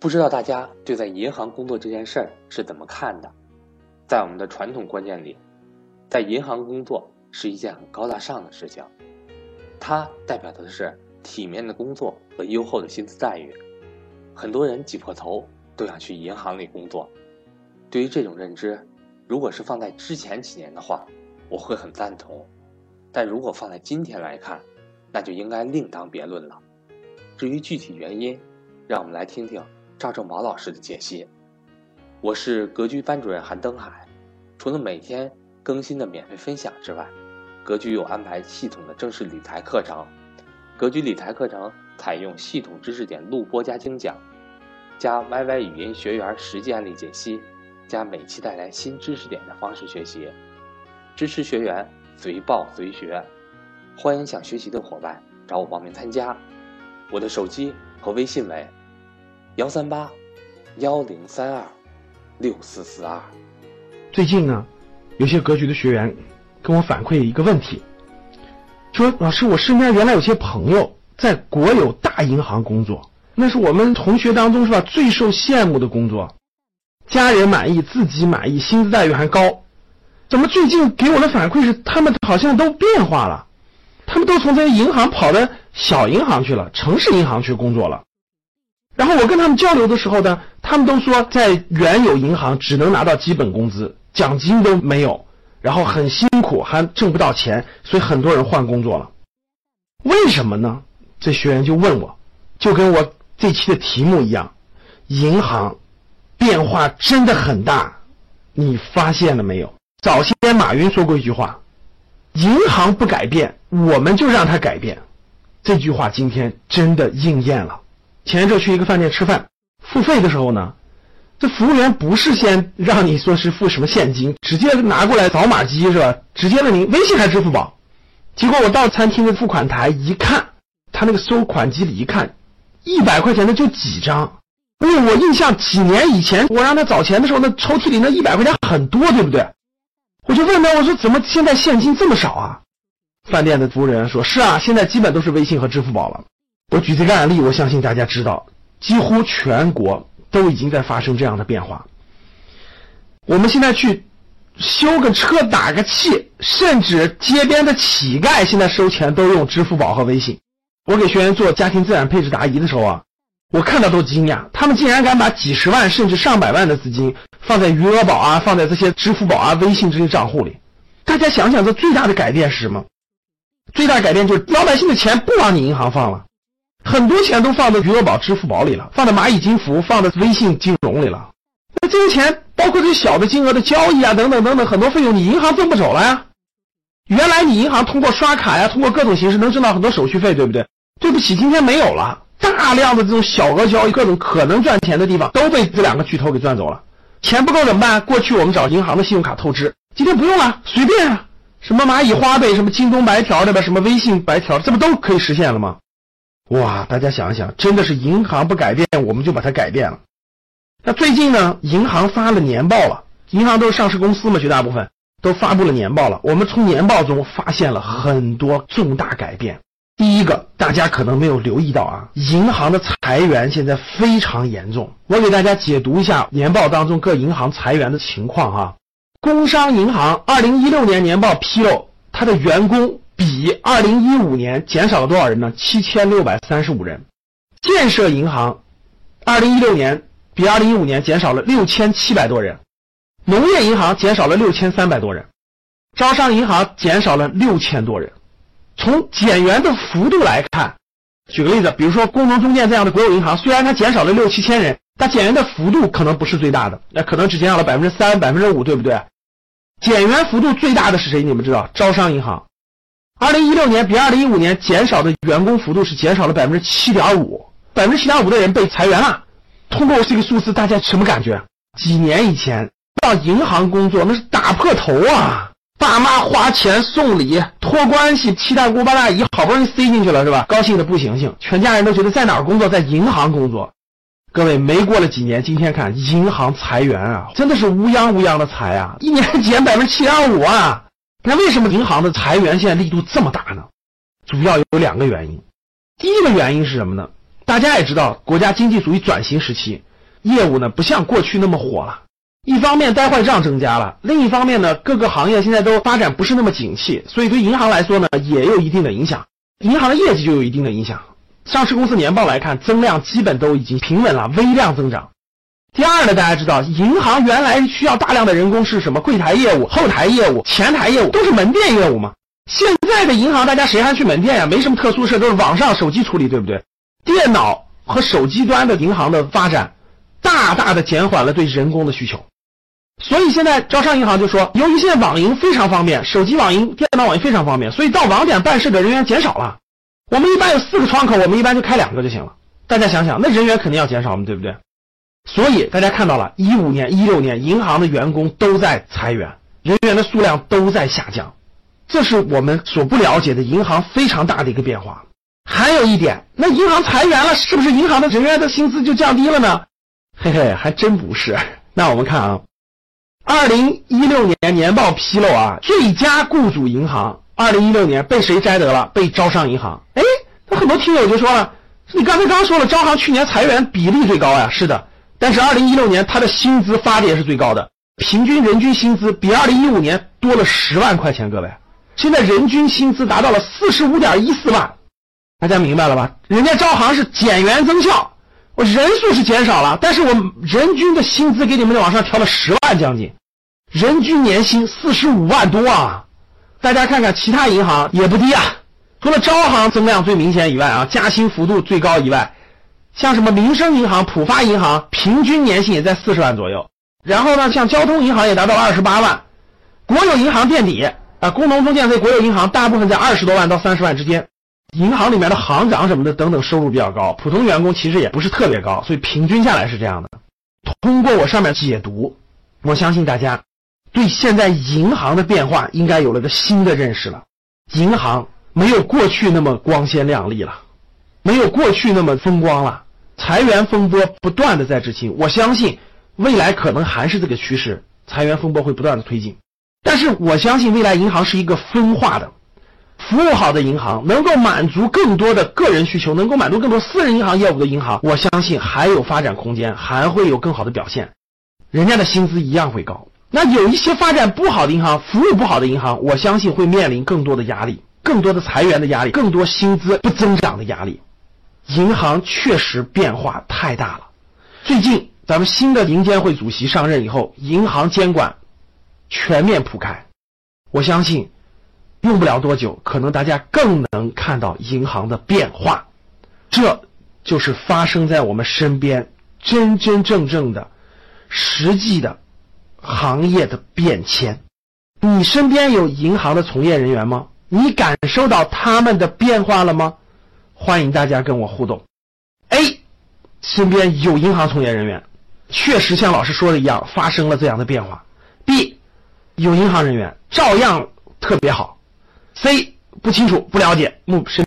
不知道大家对在银行工作这件事儿是怎么看的？在我们的传统观念里，在银行工作是一件很高大上的事情，它代表的是体面的工作和优厚的薪资待遇。很多人挤破头都想去银行里工作。对于这种认知，如果是放在之前几年的话，我会很赞同；但如果放在今天来看，那就应该另当别论了。至于具体原因，让我们来听听赵正宝老师的解析。我是格局班主任韩登海。除了每天更新的免费分享之外，格局有安排系统的正式理财课程。格局理财课程采用系统知识点录播加精讲，加 YY 语音学员实际案例解析，加每期带来新知识点的方式学习。支持学员随报随学，欢迎想学习的伙伴找我报名参加。我的手机和微信为幺三八幺零三二六四四二。最近呢，有些格局的学员跟我反馈一个问题，说老师，我身边原来有些朋友在国有大银行工作，那是我们同学当中是吧最受羡慕的工作，家人满意，自己满意，薪资待遇还高。怎么最近给我的反馈是他们好像都变化了？他们都从这些银行跑到小银行去了，城市银行去工作了。然后我跟他们交流的时候呢，他们都说在原有银行只能拿到基本工资，奖金都没有，然后很辛苦，还挣不到钱，所以很多人换工作了。为什么呢？这学员就问我，就跟我这期的题目一样，银行变化真的很大，你发现了没有？早些年马云说过一句话：“银行不改变，我们就让它改变。”这句话今天真的应验了。前一阵去一个饭店吃饭，付费的时候呢，这服务员不是先让你说是付什么现金，直接拿过来扫码机是吧？直接问您微信还是支付宝？结果我到餐厅的付款台一看，他那个收款机里一看，一百块钱的就几张。因为我印象几年以前我让他找钱的时候，那抽屉里那一百块钱很多，对不对？我就问他，我说怎么现在现金这么少啊？饭店的服务人员说：“是啊，现在基本都是微信和支付宝了。”我举这个案例，我相信大家知道，几乎全国都已经在发生这样的变化。我们现在去修个车、打个气，甚至街边的乞丐现在收钱都用支付宝和微信。我给学员做家庭资产配置答疑的时候啊，我看到都惊讶，他们竟然敢把几十万甚至上百万的资金。放在余额宝啊，放在这些支付宝啊、微信这些账户里，大家想想，这最大的改变是什么？最大改变就是老百姓的钱不往你银行放了，很多钱都放在余额宝、支付宝里了，放在蚂蚁金服、放在微信金融里了。那这些钱，包括这些小的金额的交易啊，等等等等，很多费用你银行挣不走了呀。原来你银行通过刷卡呀，通过各种形式能挣到很多手续费，对不对？对不起，今天没有了，大量的这种小额交易、各种可能赚钱的地方都被这两个巨头给赚走了。钱不够怎么办？过去我们找银行的信用卡透支，今天不用了，随便啊，什么蚂蚁花呗，什么京东白条对吧？什么微信白条，这不都可以实现了吗？哇，大家想一想，真的是银行不改变，我们就把它改变了。那最近呢，银行发了年报了，银行都是上市公司嘛，绝大部分都发布了年报了。我们从年报中发现了很多重大改变。第一个，大家可能没有留意到啊，银行的裁员现在非常严重。我给大家解读一下年报当中各银行裁员的情况哈。工商银行二零一六年年报披露，它的员工比二零一五年减少了多少人呢？七千六百三十五人。建设银行二零一六年比二零一五年减少了六千七百多人。农业银行减少了六千三百多人。招商银行减少了六千多人。从减员的幅度来看，举个例子，比如说工农中建这样的国有银行，虽然它减少了六七千人，但减员的幅度可能不是最大的，那可能只减少了百分之三、百分之五，对不对？减员幅度最大的是谁？你们知道？招商银行，二零一六年比二零一五年减少的员工幅度是减少了百分之七点五，百分之七点五的人被裁员了。通过这个数字，大家什么感觉？几年以前到银行工作那是打破头啊！爸妈花钱送礼托关系，七大姑八大姨好不容易塞进去了是吧？高兴的不行行，全家人都觉得在哪儿工作，在银行工作。各位，没过了几年，今天看银行裁员啊，真的是乌泱乌泱的裁啊，一年减百分之七点五啊。那为什么银行的裁员现在力度这么大呢？主要有两个原因。第一个原因是什么呢？大家也知道，国家经济属于转型时期，业务呢不像过去那么火了。一方面呆坏账增加了，另一方面呢各个行业现在都发展不是那么景气，所以对银行来说呢也有一定的影响，银行的业绩就有一定的影响。上市公司年报来看，增量基本都已经平稳了，微量增长。第二呢，大家知道，银行原来需要大量的人工是什么？柜台业务、后台业务、前台业务都是门店业务嘛。现在的银行，大家谁还去门店呀？没什么特殊事，都是网上手机处理，对不对？电脑和手机端的银行的发展，大大的减缓了对人工的需求。所以现在招商银行就说，由于现在网银非常方便，手机网银、电脑网银非常方便，所以到网点办事的人员减少了。我们一般有四个窗口，我们一般就开两个就行了。大家想想，那人员肯定要减少嘛，对不对？所以大家看到了，一五年、一六年，银行的员工都在裁员，人员的数量都在下降，这是我们所不了解的银行非常大的一个变化。还有一点，那银行裁员了，是不是银行的人员的薪资就降低了呢？嘿嘿，还真不是。那我们看啊，二零一六年年报披露啊，最佳雇主银行，二零一六年被谁摘得了？被招商银行。哎，那很多听友就说了，你刚才刚说了，招行去年裁员比例最高呀。是的。但是二零一六年他的薪资发的也是最高的，平均人均薪资比二零一五年多了十万块钱。各位，现在人均薪资达到了四十五点一四万，大家明白了吧？人家招行是减员增效，我人数是减少了，但是我人均的薪资给你们往上调了十万将近，人均年薪四十五万多啊！大家看看其他银行也不低啊，除了招行增量最明显以外啊，加薪幅度最高以外。像什么民生银行、浦发银行，平均年薪也在四十万左右。然后呢，像交通银行也达到二十八万，国有银行垫底啊，工农中建这国有银行大部分在二十多万到三十万之间。银行里面的行长什么的等等收入比较高，普通员工其实也不是特别高，所以平均下来是这样的。通过我上面解读，我相信大家对现在银行的变化应该有了个新的认识了。银行没有过去那么光鲜亮丽了。没有过去那么风光了，裁员风波不断的在执行，我相信未来可能还是这个趋势，裁员风波会不断的推进。但是我相信未来银行是一个分化的，服务好的银行能够满足更多的个人需求，能够满足更多私人银行业务的银行，我相信还有发展空间，还会有更好的表现，人家的薪资一样会高。那有一些发展不好的银行，服务不好的银行，我相信会面临更多的压力，更多的裁员的压力，更多薪资不增长的压力。银行确实变化太大了。最近咱们新的银监会主席上任以后，银行监管全面铺开，我相信用不了多久，可能大家更能看到银行的变化。这就是发生在我们身边真真正正的、实际的行业的变迁。你身边有银行的从业人员吗？你感受到他们的变化了吗？欢迎大家跟我互动。A，身边有银行从业人员，确实像老师说的一样发生了这样的变化。B，有银行人员照样特别好。C，不清楚不了解，目身。